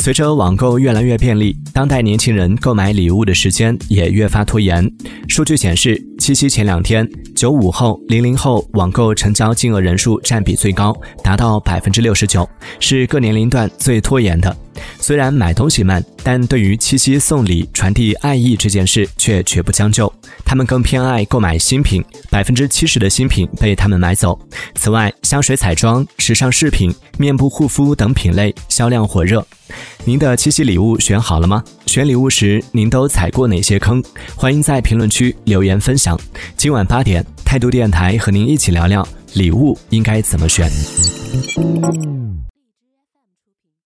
随着网购越来越便利，当代年轻人购买礼物的时间也越发拖延。数据显示，七夕前两天，九五后、零零后网购成交金额人数占比最高，达到百分之六十九，是各年龄段最拖延的。虽然买东西慢，但对于七夕送礼、传递爱意这件事却绝不将就。他们更偏爱购买新品，百分之七十的新品被他们买走。此外，香水、彩妆、时尚饰品、面部护肤等品类销量火热。您的七夕礼物选好了吗？选礼物时您都踩过哪些坑？欢迎在评论区留言分享。今晚八点，态度电台和您一起聊聊礼物应该怎么选。